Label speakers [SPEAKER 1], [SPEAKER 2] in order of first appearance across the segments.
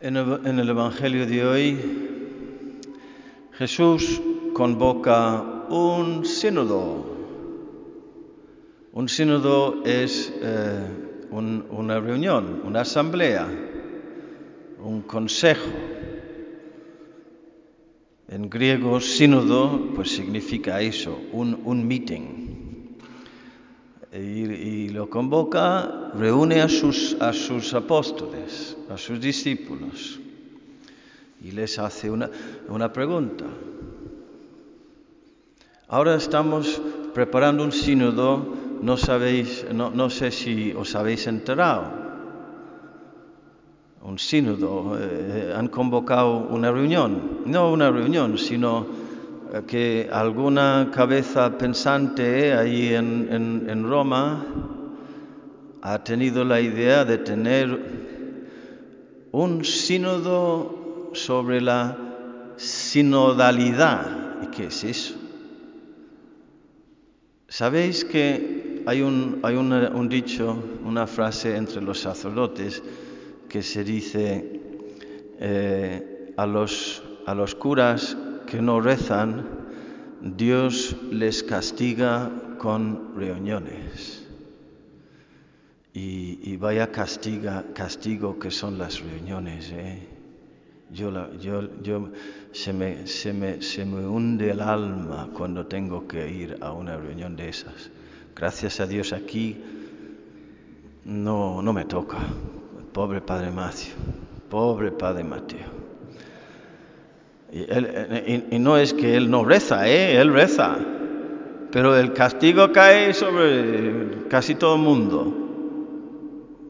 [SPEAKER 1] En el, Evangelio de hoy, Jesús convoca un sínodo. Un sínodo es eh, un- una reunión, una asamblea, un consejo. En griego, sínodo, pues significa eso, un, un meeting. Y, y lo convoca, reúne a sus, a sus apóstoles, a sus discípulos, y les hace una, una pregunta. Ahora estamos preparando un sínodo, no, sabéis, no, no sé si os habéis enterado. Un sínodo, eh, han convocado una reunión, no una reunión, sino que alguna cabeza pensante ahí en, en- Roma ha tenido la idea de tener un sínodo sobre la sinodalidad. ¿Y qué es eso? ¿Sabéis que hay un, hay un dicho, una frase entre los sacerdotes que se dice eh, a, los, a los curas que no rezan, Dios les castiga con reuniones. Y, vaya castigo que son las reuniones. ¿eh? Yo se, me, se, me, se me hunde el alma cuando tengo que ir a una reunión de esas. Gracias a Dios aquí no, no me toca. Pobre Padre Mateo, pobre Padre Mateo. Y, él- y- y no es que él no reza, ¿eh? él reza, pero el castigo cae sobre casi todo el mundo.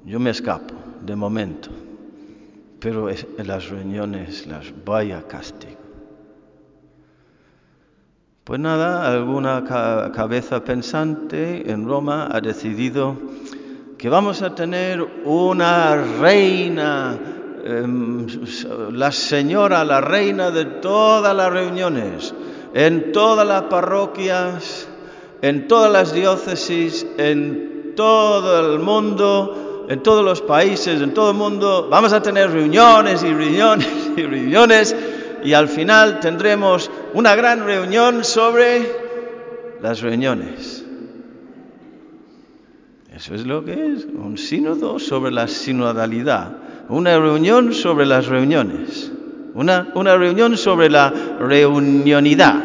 [SPEAKER 1] Yo me escapo, de momento, pero es- en las reuniones, las vaya castigo. Pues nada, alguna ca- cabeza pensante en Roma ha decidido que vamos a tener una reina, em, la señora, la reina de todas las reuniones, en todas las parroquias, en todas las diócesis, en todo el mundo, en todos los países, en todo el mundo. Vamos a tener reuniones y reuniones y reuniones y al final tendremos una gran reunión sobre las reuniones. Eso es lo que es, un sínodo sobre la sinodalidad, una reunión sobre las reuniones, una, una reunión sobre la reunionidad.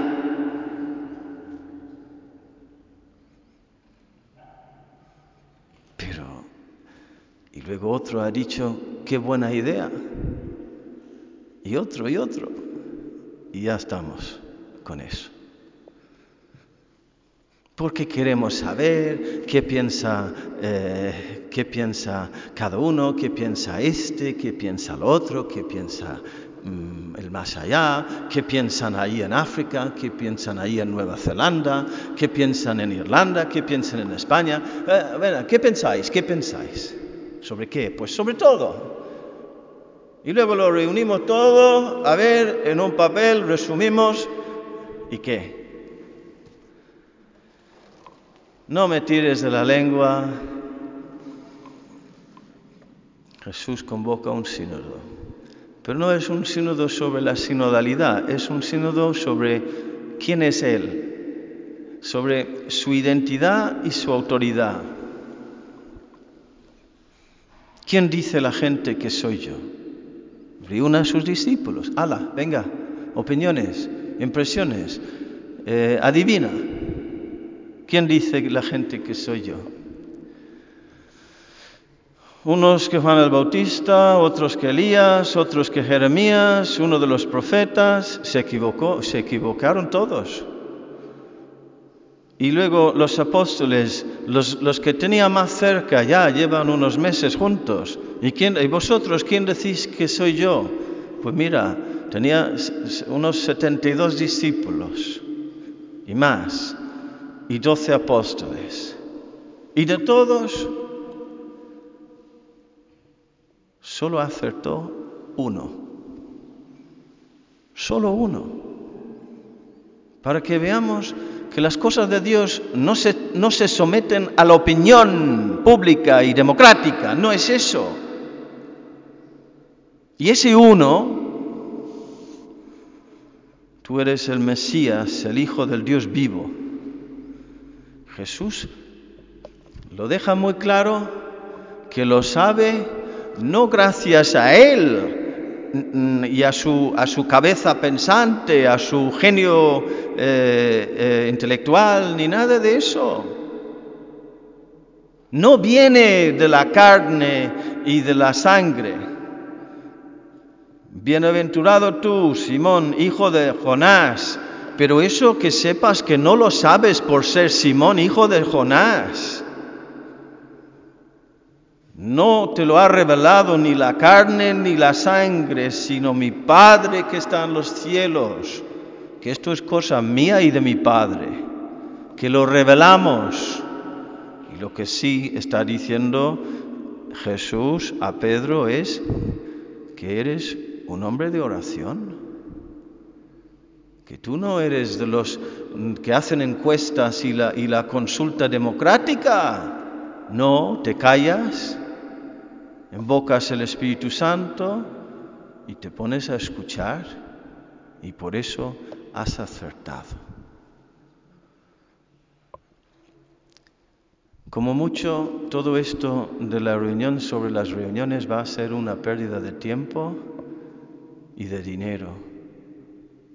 [SPEAKER 1] Pero, y luego otro ha dicho, qué buena idea. Y otro, y otro. Y ya estamos con eso porque queremos saber qué piensa, eh, qué piensa cada uno, qué piensa este, qué piensa el otro, qué piensa mm, el más allá, qué piensan ahí en África, qué piensan ahí en Nueva Zelanda, qué piensan en Irlanda, qué piensan en España. Eh, ¿Qué pensáis? ¿Qué pensáis? ¿Sobre qué? Pues sobre todo. Y luego lo reunimos todo, a ver, en un papel, resumimos, ¿y qué? No me tires de la lengua. Jesús convoca un sínodo. Pero no es un sínodo sobre la sinodalidad, es un sínodo sobre quién es Él, sobre su identidad y su autoridad. ¿Quién dice la gente que soy yo? Reúna a sus discípulos. Ala, venga, opiniones, impresiones, eh, adivina. ¿Quién dice la gente que soy yo? Unos que Juan el Bautista, otros que Elías, otros que Jeremías, uno de los profetas, se equivocó, se equivocaron todos. Y luego los apóstoles, los, los que tenía más cerca, ya llevan unos meses juntos. ¿Y, quién, ¿Y vosotros quién decís que soy yo? Pues mira, tenía unos 72 discípulos y más y doce apóstoles. Y de todos, solo acertó uno. Solo uno. Para que veamos que las cosas de Dios no se, no se someten a la opinión pública y democrática. No es eso. Y ese uno, tú eres el Mesías, el Hijo del Dios vivo. Jesús lo deja muy claro que lo sabe no gracias a él y a su, a su cabeza pensante, a su genio eh, eh, intelectual, ni nada de eso. No viene de la carne y de la sangre. Bienaventurado tú, Simón, hijo de Jonás, pero eso que sepas que no lo sabes por ser Simón, hijo de Jonás. No te lo ha revelado ni la carne ni la sangre, sino mi Padre que está en los cielos. Que esto es cosa mía y de mi Padre. Que lo revelamos. Y lo que sí está diciendo Jesús a Pedro es que eres un hombre de oración. Que tú no eres de los que hacen encuestas y la, y la consulta democrática. No, te callas invocas el Espíritu Santo y te pones a escuchar y por eso has acertado. Como mucho, todo esto de la reunión sobre las reuniones va a ser una pérdida de tiempo y de dinero,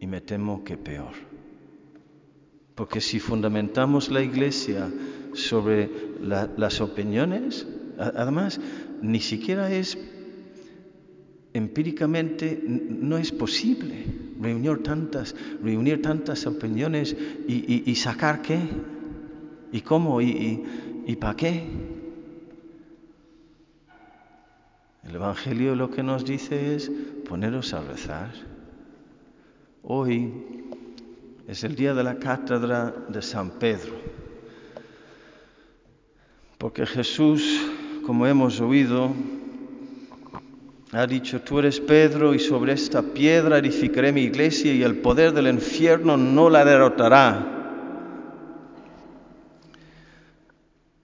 [SPEAKER 1] y me temo que peor. Porque si fundamentamos la iglesia sobre las opiniones, además, ni siquiera es empíricamente no es posible reunir tantas, reunir tantas opiniones y, sacar qué, y cómo, y, y para qué. El Evangelio lo que nos dice es poneros a rezar. Hoy es el día de la cátedra de San Pedro, porque Jesús como hemos oído, ha dicho, tú eres Pedro y sobre esta piedra edificaré mi iglesia y el poder del infierno no la derrotará.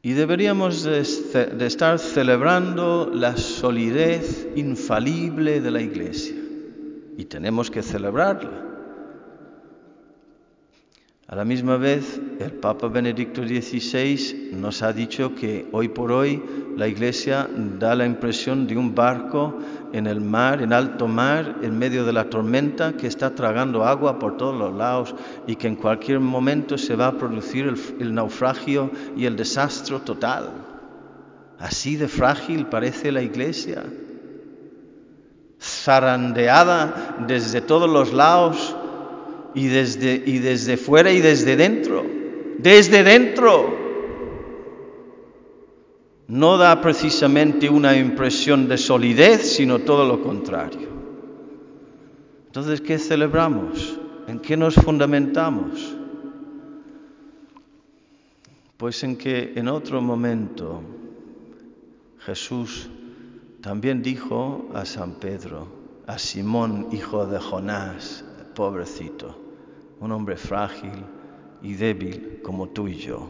[SPEAKER 1] Y deberíamos de, estar celebrando la solidez infalible de la iglesia. Y tenemos que celebrarla. A la misma vez, el Papa Benedicto XVI nos ha dicho que hoy por hoy la Iglesia da la impresión de un barco en el mar, en alto mar, en medio de la tormenta, que está tragando agua por todos los lados y que en cualquier momento se va a producir el, naufragio y el desastre total. Así de frágil parece la Iglesia, zarandeada desde todos los lados y desde, y desde fuera y desde dentro. Desde dentro. No da precisamente una impresión de solidez, sino todo lo contrario. Entonces, ¿qué celebramos? ¿En qué nos fundamentamos? Pues en que en otro momento Jesús también dijo a San Pedro, a Simón, hijo de Jonás, pobrecito, un hombre frágil y débil como tú y yo,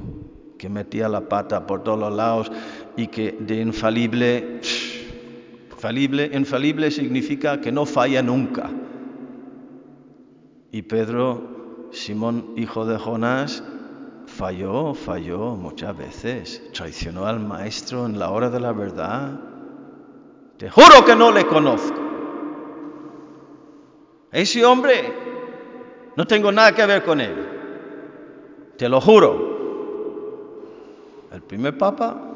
[SPEAKER 1] que metía la pata por todos los lados y que de infalible, infalible, infalible significa que no falla nunca. Y Pedro, Simón, hijo de Jonás, falló, falló muchas veces, traicionó al maestro en la hora de la verdad. Te juro que no le conozco. Ese hombre, no tengo nada que ver con él. Te lo juro. El primer papa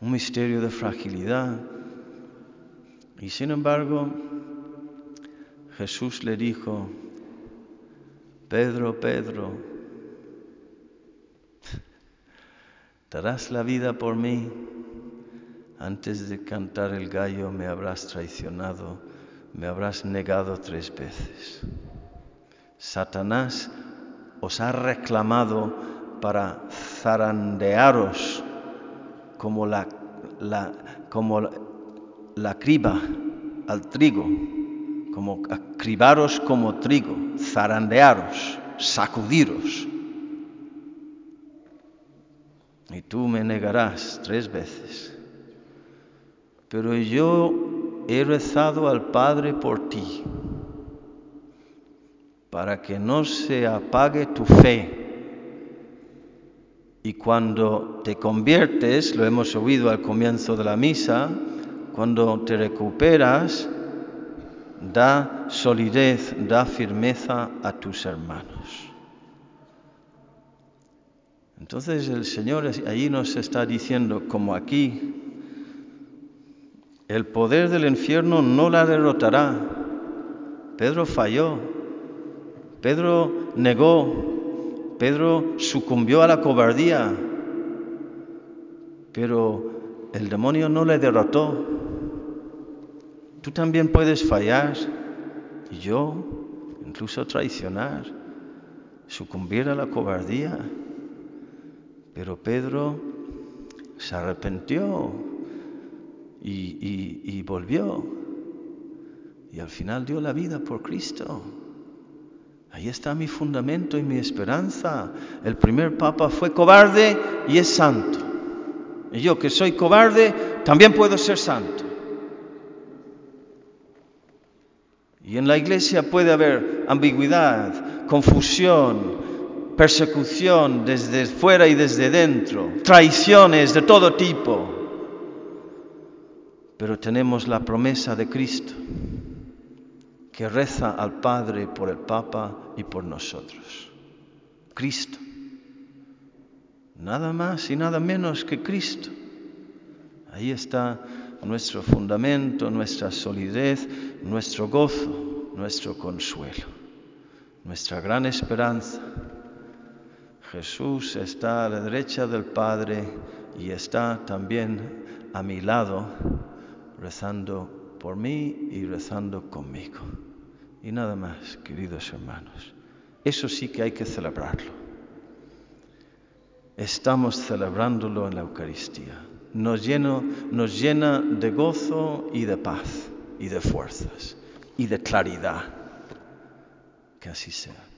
[SPEAKER 1] un misterio de fragilidad. Y sin embargo, Jesús le dijo, Pedro, Pedro, darás la vida por mí. Antes de cantar el gallo me habrás traicionado, me habrás negado tres veces. Satanás os ha reclamado para zarandearos como la, la, como la criba al trigo, como acribaros como trigo, zarandearos, sacudiros. y tú me negarás tres veces. Pero yo he rezado al Padre por ti, para que no se apague tu fe. Y cuando te conviertes, lo hemos oído al comienzo de la misa, cuando te recuperas, da solidez, da firmeza a tus hermanos. Entonces el Señor allí nos está diciendo, como aquí, el poder del infierno no la derrotará. Pedro falló, Pedro negó, Pedro sucumbió a la cobardía, pero el demonio no le derrotó. Tú también puedes fallar y yo incluso traicionar, sucumbir a la cobardía. Pero Pedro se arrepintió y, volvió y al final dio la vida por Cristo. Ahí está mi fundamento y mi esperanza. El primer papa fue cobarde y es santo. Y yo que soy cobarde, también puedo ser santo. Y en la iglesia puede haber ambigüedad, confusión, persecución desde fuera y desde dentro, traiciones de todo tipo. Pero tenemos la promesa de Cristo, que reza al Padre por el Papa y por nosotros. Cristo. Nada más y nada menos que Cristo. Ahí está nuestro fundamento, nuestra solidez, nuestro gozo, nuestro consuelo, nuestra gran esperanza. Jesús está a la derecha del Padre y está también a mi lado rezando por mí y rezando conmigo. Y nada más, queridos hermanos. Eso sí que hay que celebrarlo. Estamos celebrándolo en la Eucaristía. Nos, nos llena de gozo y de paz y de fuerzas y de claridad. Que así sea.